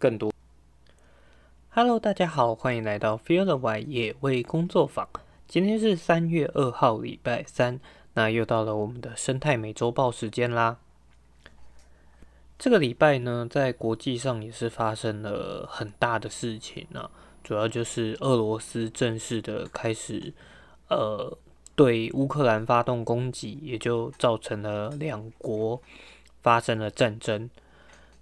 更多。Hello，大家好，欢迎来到 Feel the Y 野味工作坊。今天是三月二号，礼拜三，那又到了我们的生态美洲豹时间啦。这个礼拜呢，在国际上也是发生了很大的事情呢，主要就是俄罗斯正式的开始，呃，对乌克兰发动攻击，也就造成了两国发生了战争。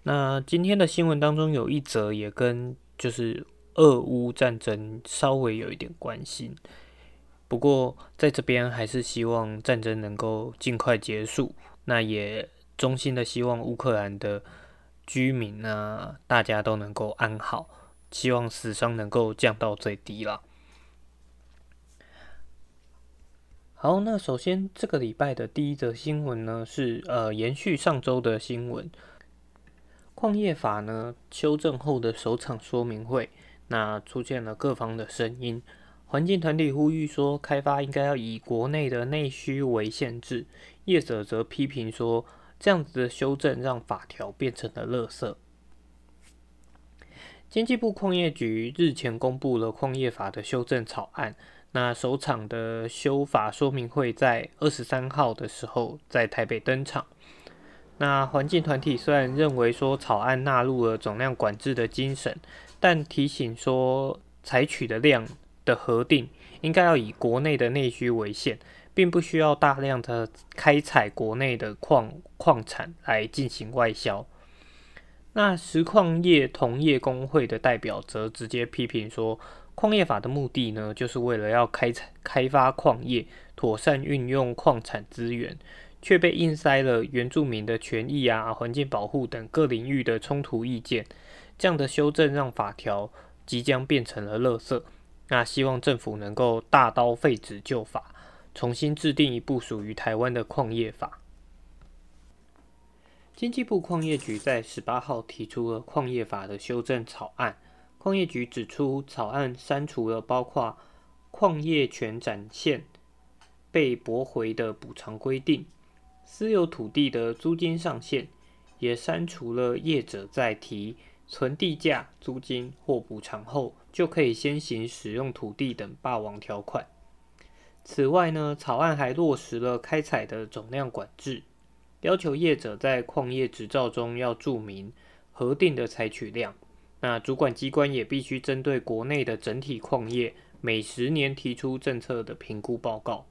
那今天的新闻当中有一则也跟就是俄乌战争稍微有一点关系，不过在这边还是希望战争能够尽快结束。那也衷心的希望乌克兰的居民呢，大家都能够安好，希望死伤能够降到最低了。好，那首先这个礼拜的第一则新闻呢，是呃延续上周的新闻。矿业法呢修正后的首场说明会，那出现了各方的声音。环境团体呼吁说，开发应该要以国内的内需为限制；业者则批评说，这样子的修正让法条变成了垃圾。经济部矿业局日前公布了矿业法的修正草案，那首场的修法说明会在二十三号的时候在台北登场。那环境团体虽然认为说草案纳入了总量管制的精神，但提醒说采取的量的核定应该要以国内的内需为限，并不需要大量的开采国内的矿矿产来进行外销。那石矿业同业工会的代表则直接批评说，矿业法的目的呢，就是为了要开采开发矿业，妥善运用矿产资源。却被硬塞了原住民的权益啊、环境保护等各领域的冲突意见，这样的修正让法条即将变成了垃圾。那希望政府能够大刀废止旧法，重新制定一部属于台湾的矿业法。经济部矿业局在十八号提出了矿业法的修正草案。矿业局指出，草案删除了包括矿业权展现被驳回的补偿规定。私有土地的租金上限也删除了，业者在提存地价、租金或补偿后，就可以先行使用土地等霸王条款。此外呢，草案还落实了开采的总量管制，要求业者在矿业执照中要注明核定的采取量。那主管机关也必须针对国内的整体矿业，每十年提出政策的评估报告。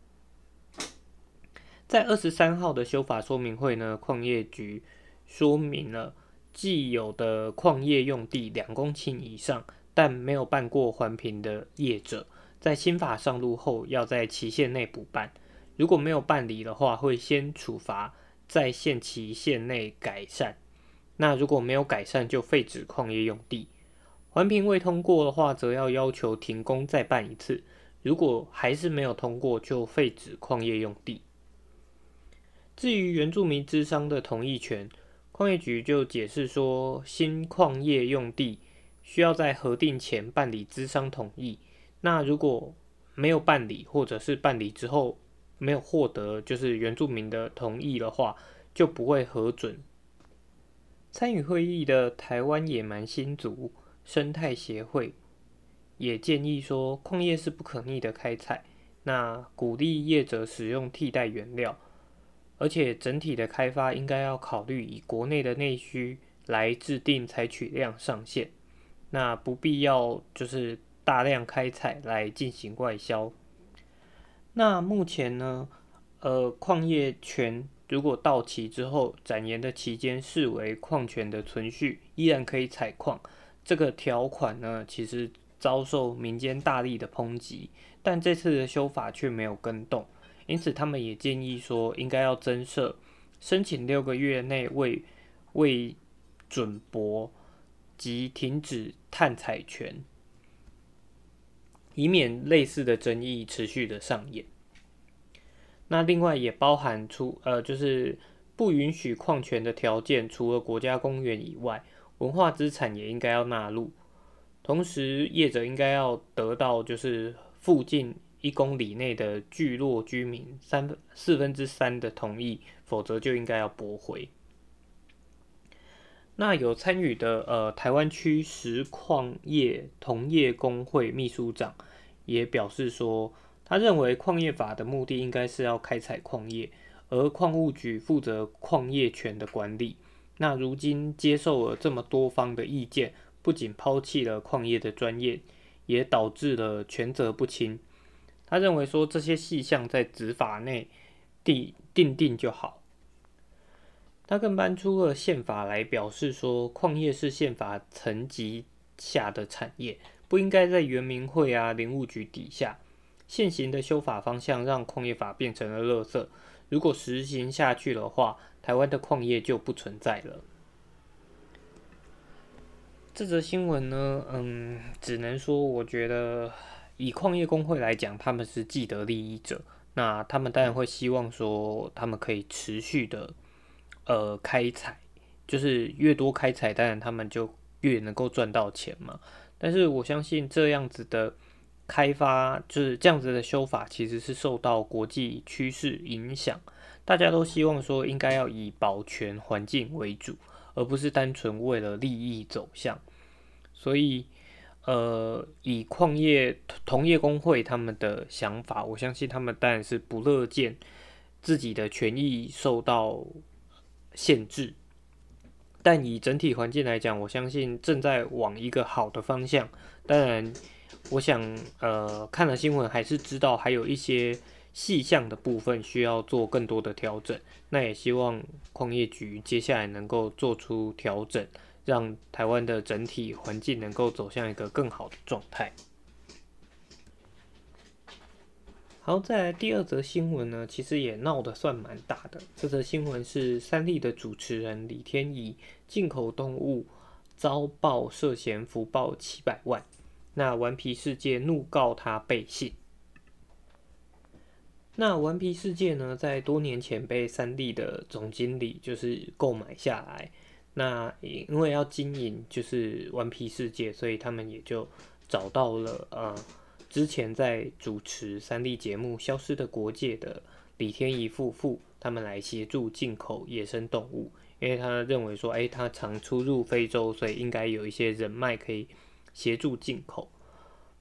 在二十三号的修法说明会呢，矿业局说明了既有的矿业用地两公顷以上，但没有办过环评的业者，在新法上路后，要在期限内补办。如果没有办理的话，会先处罚，在限期限内改善。那如果没有改善，就废止矿业用地。环评未通过的话，则要要求停工再办一次。如果还是没有通过，就废止矿业用地。至于原住民资商的同意权，矿业局就解释说，新矿业用地需要在核定前办理资商同意。那如果没有办理，或者是办理之后没有获得就是原住民的同意的话，就不会核准。参与会议的台湾野蛮新族生态协会也建议说，矿业是不可逆的开采，那鼓励业者使用替代原料。而且整体的开发应该要考虑以国内的内需来制定采取量上限，那不必要就是大量开采来进行外销。那目前呢，呃，矿业权如果到期之后，展延的期间视为矿权的存续，依然可以采矿。这个条款呢，其实遭受民间大力的抨击，但这次的修法却没有跟动。因此，他们也建议说，应该要增设申请六个月内未未准博及停止探采权，以免类似的争议持续的上演。那另外也包含出呃，就是不允许矿权的条件，除了国家公园以外，文化资产也应该要纳入。同时，业者应该要得到就是附近。一公里内的聚落居民三分四分之三的同意，否则就应该要驳回。那有参与的呃台湾区实矿业同业工会秘书长也表示说，他认为矿业法的目的应该是要开采矿业，而矿务局负责矿业权的管理。那如今接受了这么多方的意见，不仅抛弃了矿业的专业，也导致了权责不清。他认为说这些细项在执法内定定定就好。他更搬出了宪法来表示说，矿业是宪法层级下的产业，不应该在原民会啊、林务局底下。现行的修法方向让矿业法变成了垃圾，如果实行下去的话，台湾的矿业就不存在了。这则新闻呢，嗯，只能说我觉得以矿业工会来讲，他们是既得利益者，那他们当然会希望说他们可以持续的。呃，开采就是越多开采，当然他们就越能够赚到钱嘛。但是我相信这样子的开发，就是这样子的修法，其实是受到国际趋势影响。大家都希望说，应该要以保全环境为主，而不是单纯为了利益走向。所以，呃，以矿业同业工会他们的想法，我相信他们当然是不乐见自己的权益受到。限制，但以整体环境来讲，我相信正在往一个好的方向。当然，我想，呃，看了新闻还是知道还有一些细项的部分需要做更多的调整。那也希望矿业局接下来能够做出调整，让台湾的整体环境能够走向一个更好的状态。好，再来第二则新闻呢，其实也闹得算蛮大的。这则新闻是三立的主持人李天怡进口动物遭曝涉嫌福报七百万，那顽皮世界怒告他背信。那顽皮世界呢，在多年前被三立的总经理就是购买下来，那因为要经营就是顽皮世界，所以他们也就找到了呃。之前在主持三立节目《消失的国界》的李天怡夫妇，他们来协助进口野生动物，因为他认为说，哎，他常出入非洲，所以应该有一些人脉可以协助进口。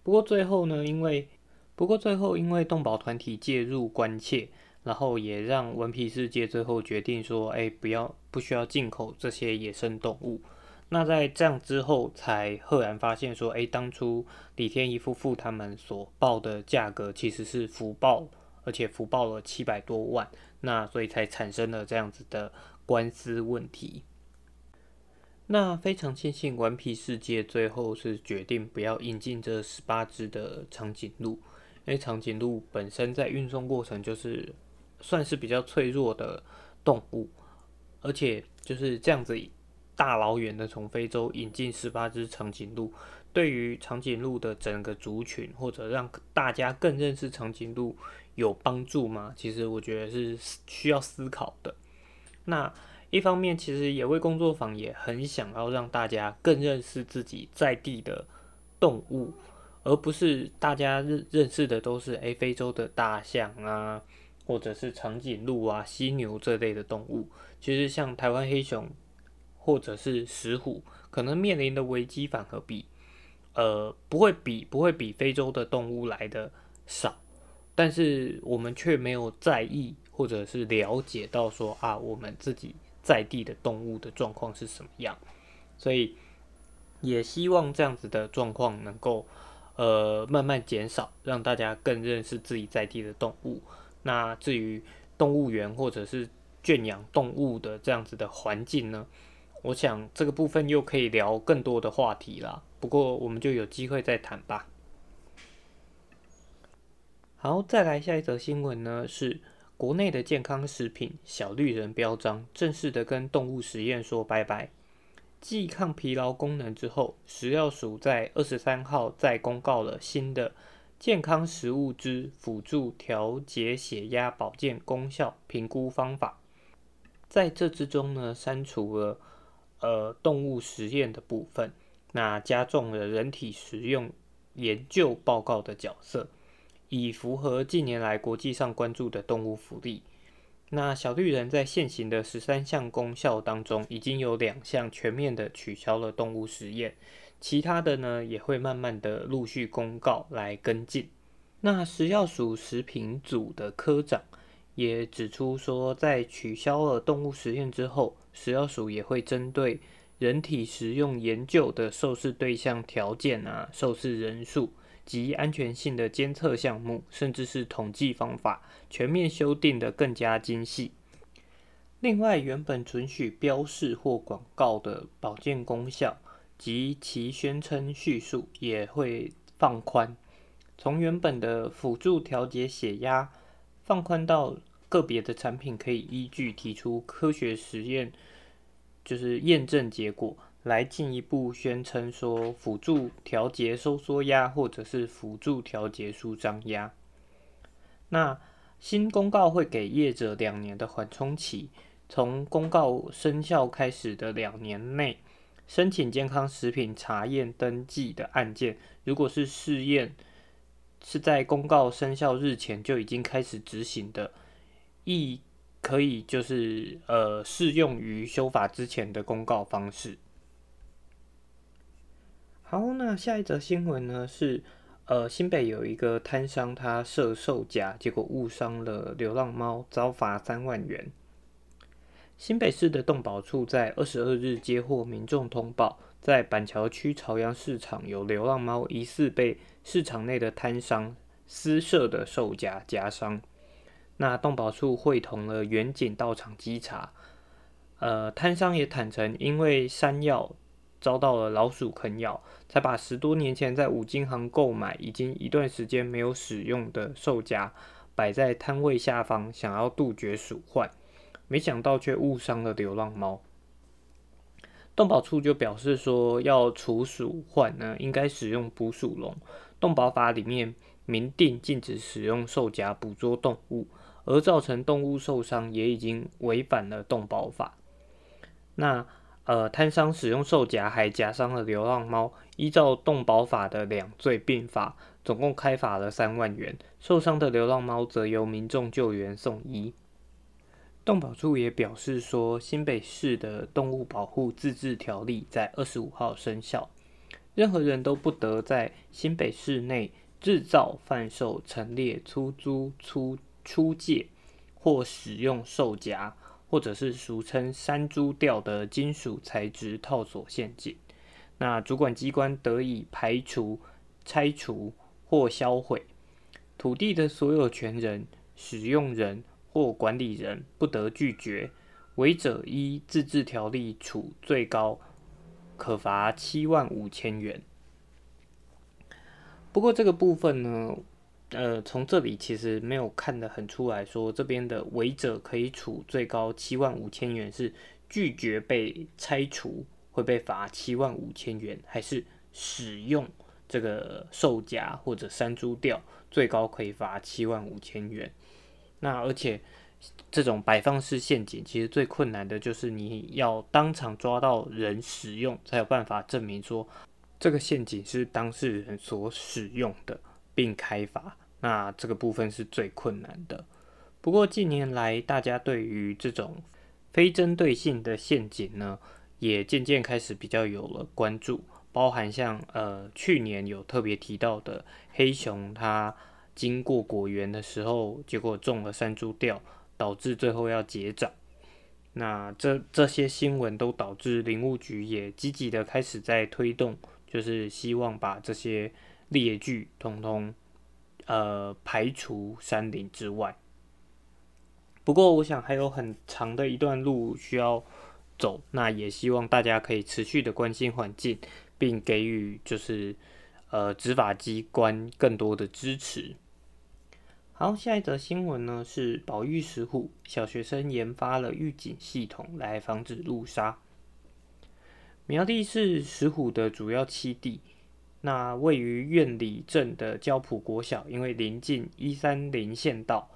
不过最后呢，因为不过最后因为动保团体介入关切，然后也让文皮世界最后决定说，哎，不要不需要进口这些野生动物。那在这样之后，才赫然发现说，哎，当初李天一夫妇他们所报的价格其实是福报，而且福报了七百多万，那所以才产生了这样子的官司问题。那非常庆幸，顽皮世界最后是决定不要引进这十八只的长颈鹿，因为长颈鹿本身在运送过程就是算是比较脆弱的动物，而且就是这样子。大老远的从非洲引进十八只长颈鹿，对于长颈鹿的整个族群，或者让大家更认识长颈鹿有帮助吗？其实我觉得是需要思考的。那一方面，其实野味工作坊也很想要让大家更认识自己在地的动物，而不是大家认认识的都是诶非洲的大象啊，或者是长颈鹿啊、犀牛这类的动物。其实像台湾黑熊。或者是石虎，可能面临的危机反而比，呃，不会比不会比非洲的动物来的少，但是我们却没有在意或者是了解到说啊，我们自己在地的动物的状况是什么样，所以也希望这样子的状况能够呃慢慢减少，让大家更认识自己在地的动物。那至于动物园或者是圈养动物的这样子的环境呢？我想这个部分又可以聊更多的话题啦，不过我们就有机会再谈吧。好，再来下一则新闻呢，是国内的健康食品小绿人标章正式的跟动物实验说拜拜。继抗疲劳功能之后，食药署在二十三号再公告了新的健康食物之辅助调节血压保健功效评估方法，在这之中呢，删除了。呃，动物实验的部分，那加重了人体实用研究报告的角色，以符合近年来国际上关注的动物福利。那小绿人在现行的十三项功效当中，已经有两项全面的取消了动物实验，其他的呢也会慢慢的陆续公告来跟进。那食药署食品组的科长也指出说，在取消了动物实验之后，食药署也会针对人体食用研究的受试对象条件啊、受试人数。及安全性的监测项目，甚至是统计方法，全面修订的更加精细。另外，原本准许标示或广告的保健功效及其宣称叙述也会放宽，从原本的辅助调节血压，放宽到个别的产品可以依据提出科学实验，就是验证结果。来进一步宣称说，辅助调节收缩压，或者是辅助调节舒张压。那新公告会给业者两年的缓冲期，从公告生效开始的两年内，申请健康食品查验登记的案件，如果是试验是在公告生效日前就已经开始执行的，亦可以就是呃适用于修法之前的公告方式。好，那下一则新闻呢？是呃，新北有一个摊商，他设售假，结果误伤了流浪猫，遭罚三万元。新北市的动保处在二十二日接获民众通报，在板桥区朝阳市场有流浪猫疑似被市场内的摊商私设的售假夹伤。那动保处会同了远警到场稽查，呃，摊商也坦诚，因为山药。遭到了老鼠啃咬，才把十多年前在五金行购买、已经一段时间没有使用的售夹摆在摊位下方，想要杜绝鼠患，没想到却误伤了流浪猫。动保处就表示说，要除鼠患呢，应该使用捕鼠笼。动保法里面明定禁止使用兽夹捕捉动物，而造成动物受伤，也已经违反了动保法。那。呃，摊商使用兽夹还夹伤了流浪猫，依照动保法的两罪并罚，总共开罚了三万元。受伤的流浪猫则由民众救援送医。动保处也表示说，新北市的动物保护自治条例在二十五号生效，任何人都不得在新北市内制造、贩售、陈列、出租、出出借或使用售夹。或者是俗称山猪吊的金属材质套索陷阱，那主管机关得以排除、拆除或销毁土地的所有权人、使用人或管理人不得拒绝，违者依自治条例处最高可罚七万五千元。不过这个部分呢？呃，从这里其实没有看得很出来说，这边的违者可以处最高七万五千元，是拒绝被拆除会被罚七万五千元，还是使用这个售夹或者山猪吊最高可以罚七万五千元？那而且这种摆放式陷阱，其实最困难的就是你要当场抓到人使用，才有办法证明说这个陷阱是当事人所使用的。并开发，那这个部分是最困难的。不过近年来，大家对于这种非针对性的陷阱呢，也渐渐开始比较有了关注。包含像呃去年有特别提到的黑熊，它经过果园的时候，结果中了山猪吊，导致最后要结掌。那这这些新闻都导致林务局也积极的开始在推动，就是希望把这些。列具通通呃排除山林之外，不过我想还有很长的一段路需要走，那也希望大家可以持续的关心环境，并给予就是呃执法机关更多的支持。好，下一则新闻呢是保育石虎，小学生研发了预警系统来防止路杀。苗栗是石虎的主要栖地。那位于苑里镇的交浦国小，因为临近一三零县道，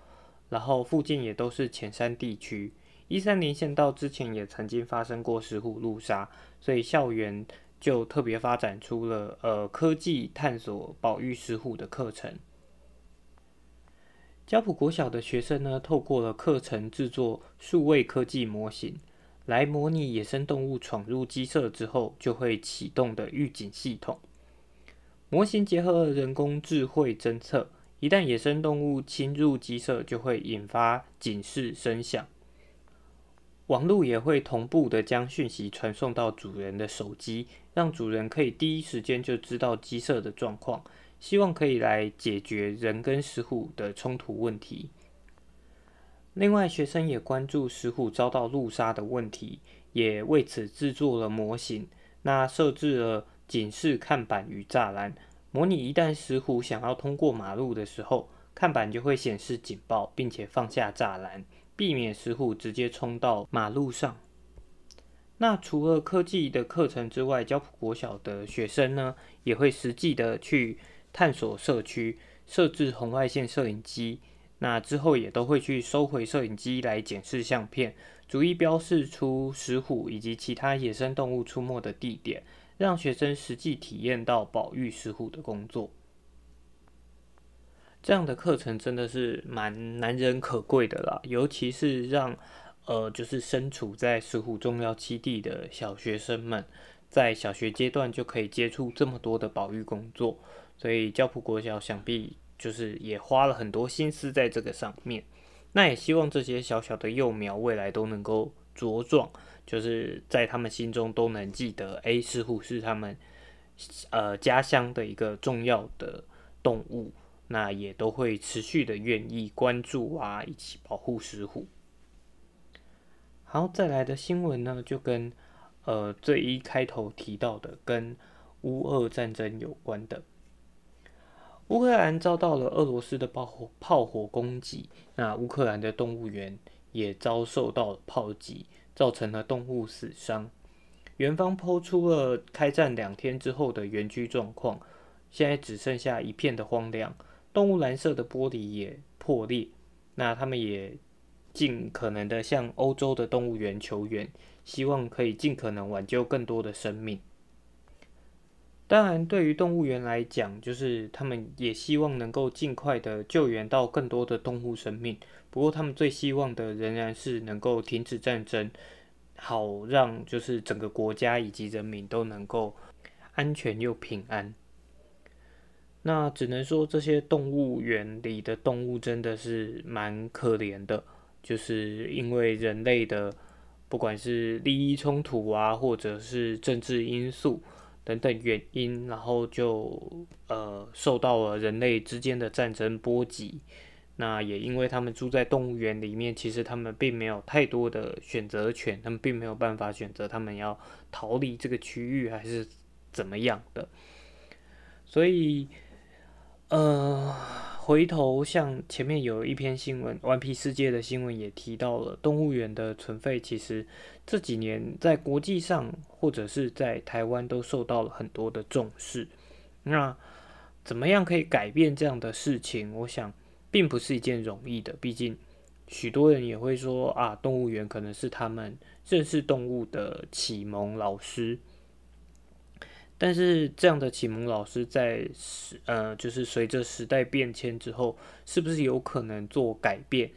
然后附近也都是浅山地区。一三零县道之前也曾经发生过石虎路杀，所以校园就特别发展出了呃科技探索保育石虎的课程。交普国小的学生呢，透过了课程制作数位科技模型，来模拟野生动物闯入鸡舍之后就会启动的预警系统。模型结合了人工智慧侦测，一旦野生动物侵入鸡舍，就会引发警示声响。网络也会同步的将讯息传送到主人的手机，让主人可以第一时间就知道鸡舍的状况。希望可以来解决人跟石虎的冲突问题。另外，学生也关注石虎遭到路杀的问题，也为此制作了模型。那设置了警示看板与栅栏，模拟一旦石虎想要通过马路的时候，看板就会显示警报，并且放下栅栏，避免石虎直接冲到马路上。那除了科技的课程之外，交普国小的学生呢，也会实际的去。探索社区，设置红外线摄影机，那之后也都会去收回摄影机来检视相片，逐一标示出石虎以及其他野生动物出没的地点，让学生实际体验到保育石虎的工作。这样的课程真的是蛮难人可贵的啦，尤其是让呃就是身处在石虎重要基地的小学生们，在小学阶段就可以接触这么多的保育工作。所以教普国小想必就是也花了很多心思在这个上面，那也希望这些小小的幼苗未来都能够茁壮，就是在他们心中都能记得，哎，石虎是他们呃家乡的一个重要的动物，那也都会持续的愿意关注啊，一起保护石虎。好，再来的新闻呢，就跟呃最一开头提到的跟乌俄战争有关的。乌克兰遭到了俄罗斯的炮火炮火攻击，那乌克兰的动物园也遭受到炮击，造成了动物死伤。园方抛出了开战两天之后的园区状况，现在只剩下一片的荒凉，动物蓝色的玻璃也破裂。那他们也尽可能的向欧洲的动物园求援，希望可以尽可能挽救更多的生命。当然，对于动物园来讲，就是他们也希望能够尽快的救援到更多的动物生命。不过，他们最希望的仍然是能够停止战争，好让就是整个国家以及人民都能够安全又平安。那只能说，这些动物园里的动物真的是蛮可怜的，就是因为人类的不管是利益冲突啊，或者是政治因素。等等原因，然后就呃受到了人类之间的战争波及。那也因为他们住在动物园里面，其实他们并没有太多的选择权，他们并没有办法选择他们要逃离这个区域还是怎么样的。所以，呃。回头像前面有一篇新闻，《顽皮世界》的新闻也提到了动物园的存废，其实这几年在国际上或者是在台湾都受到了很多的重视。那怎么样可以改变这样的事情？我想并不是一件容易的，毕竟许多人也会说啊，动物园可能是他们认识动物的启蒙老师。但是这样的启蒙老师在时呃，就是随着时代变迁之后，是不是有可能做改变？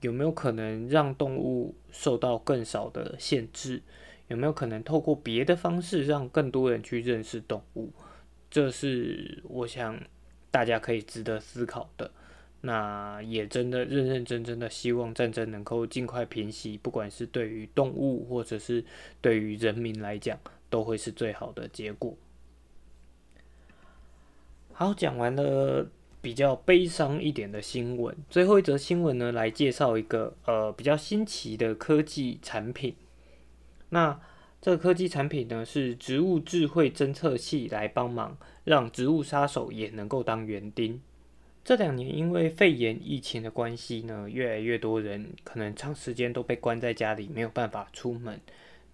有没有可能让动物受到更少的限制？有没有可能透过别的方式让更多人去认识动物？这是我想大家可以值得思考的。那也真的认认真真的希望战争能够尽快平息，不管是对于动物或者是对于人民来讲。都会是最好的结果。好，讲完了比较悲伤一点的新闻，最后一则新闻呢，来介绍一个呃比较新奇的科技产品。那这个科技产品呢，是植物智慧侦测器，来帮忙让植物杀手也能够当园丁。这两年因为肺炎疫情的关系呢，越来越多人可能长时间都被关在家里，没有办法出门。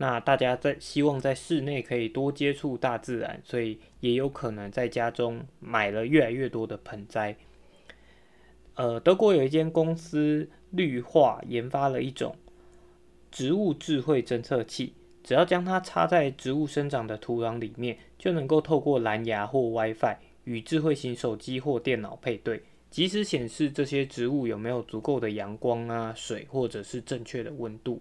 那大家在希望在室内可以多接触大自然，所以也有可能在家中买了越来越多的盆栽。呃，德国有一间公司绿化研发了一种植物智慧侦测器，只要将它插在植物生长的土壤里面，就能够透过蓝牙或 WiFi 与智慧型手机或电脑配对，及时显示这些植物有没有足够的阳光啊、水或者是正确的温度。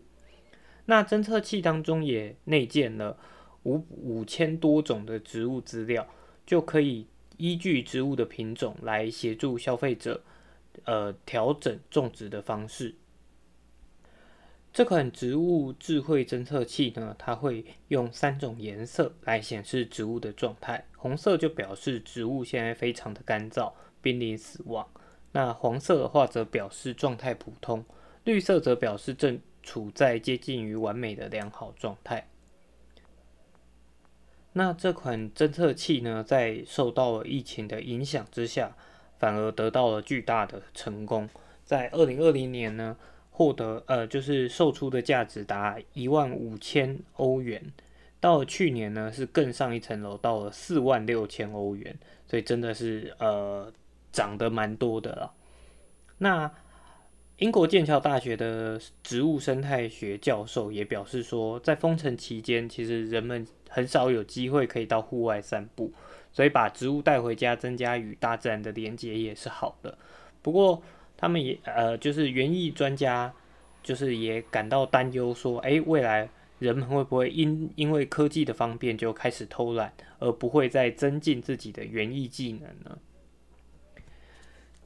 那侦测器当中也内建了五五千多种的植物资料，就可以依据植物的品种来协助消费者，呃，调整种植的方式。这款植物智慧侦测器呢，它会用三种颜色来显示植物的状态，红色就表示植物现在非常的干燥，濒临死亡；那黄色的话则表示状态普通，绿色则表示正。处在接近于完美的良好状态。那这款侦测器呢，在受到了疫情的影响之下，反而得到了巨大的成功。在二零二零年呢，获得呃，就是售出的价值达一万五千欧元。到了去年呢，是更上一层楼，到了四万六千欧元。所以真的是呃，涨得蛮多的了。那英国剑桥大学的植物生态学教授也表示说，在封城期间，其实人们很少有机会可以到户外散步，所以把植物带回家，增加与大自然的连接也是好的。不过，他们也呃，就是园艺专家，就是也感到担忧，说，诶，未来人们会不会因因为科技的方便就开始偷懒，而不会再增进自己的园艺技能呢？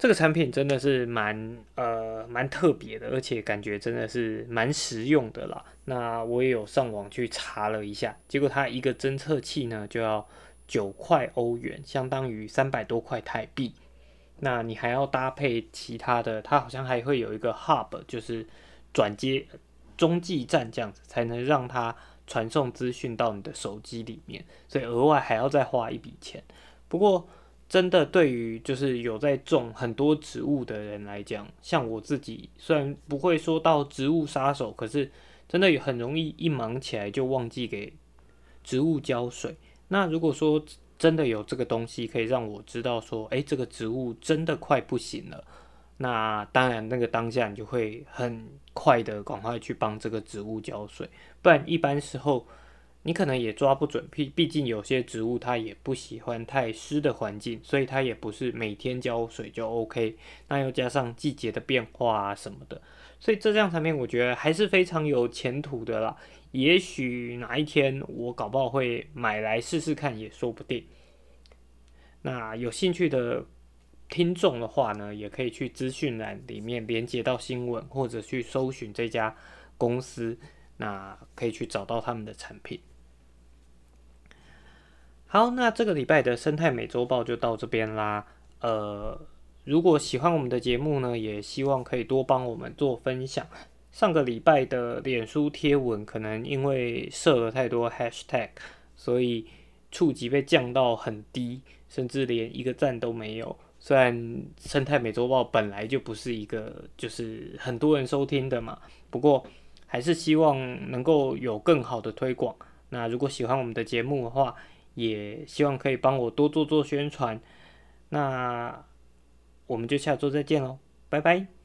这个产品真的是蛮呃蛮特别的，而且感觉真的是蛮实用的啦。那我也有上网去查了一下，结果它一个侦测器呢就要九块欧元，相当于三百多块台币。那你还要搭配其他的，它好像还会有一个 hub，就是转接中继站这样子，才能让它传送资讯到你的手机里面，所以额外还要再花一笔钱。不过。真的，对于就是有在种很多植物的人来讲，像我自己，虽然不会说到植物杀手，可是真的很容易一忙起来就忘记给植物浇水。那如果说真的有这个东西可以让我知道说，诶，这个植物真的快不行了，那当然那个当下你就会很快的赶快去帮这个植物浇水，不然一般时候。你可能也抓不准，毕毕竟有些植物它也不喜欢太湿的环境，所以它也不是每天浇水就 OK。那又加上季节的变化啊什么的，所以这样产品我觉得还是非常有前途的啦。也许哪一天我搞不好会买来试试看也说不定。那有兴趣的听众的话呢，也可以去资讯栏里面连接到新闻，或者去搜寻这家公司，那可以去找到他们的产品。好，那这个礼拜的生态美洲报就到这边啦。呃，如果喜欢我们的节目呢，也希望可以多帮我们做分享。上个礼拜的脸书贴文可能因为设了太多 hashtag，所以触及被降到很低，甚至连一个赞都没有。虽然生态美洲报本来就不是一个就是很多人收听的嘛，不过还是希望能够有更好的推广。那如果喜欢我们的节目的话，也希望可以帮我多做做宣传，那我们就下周再见喽，拜拜。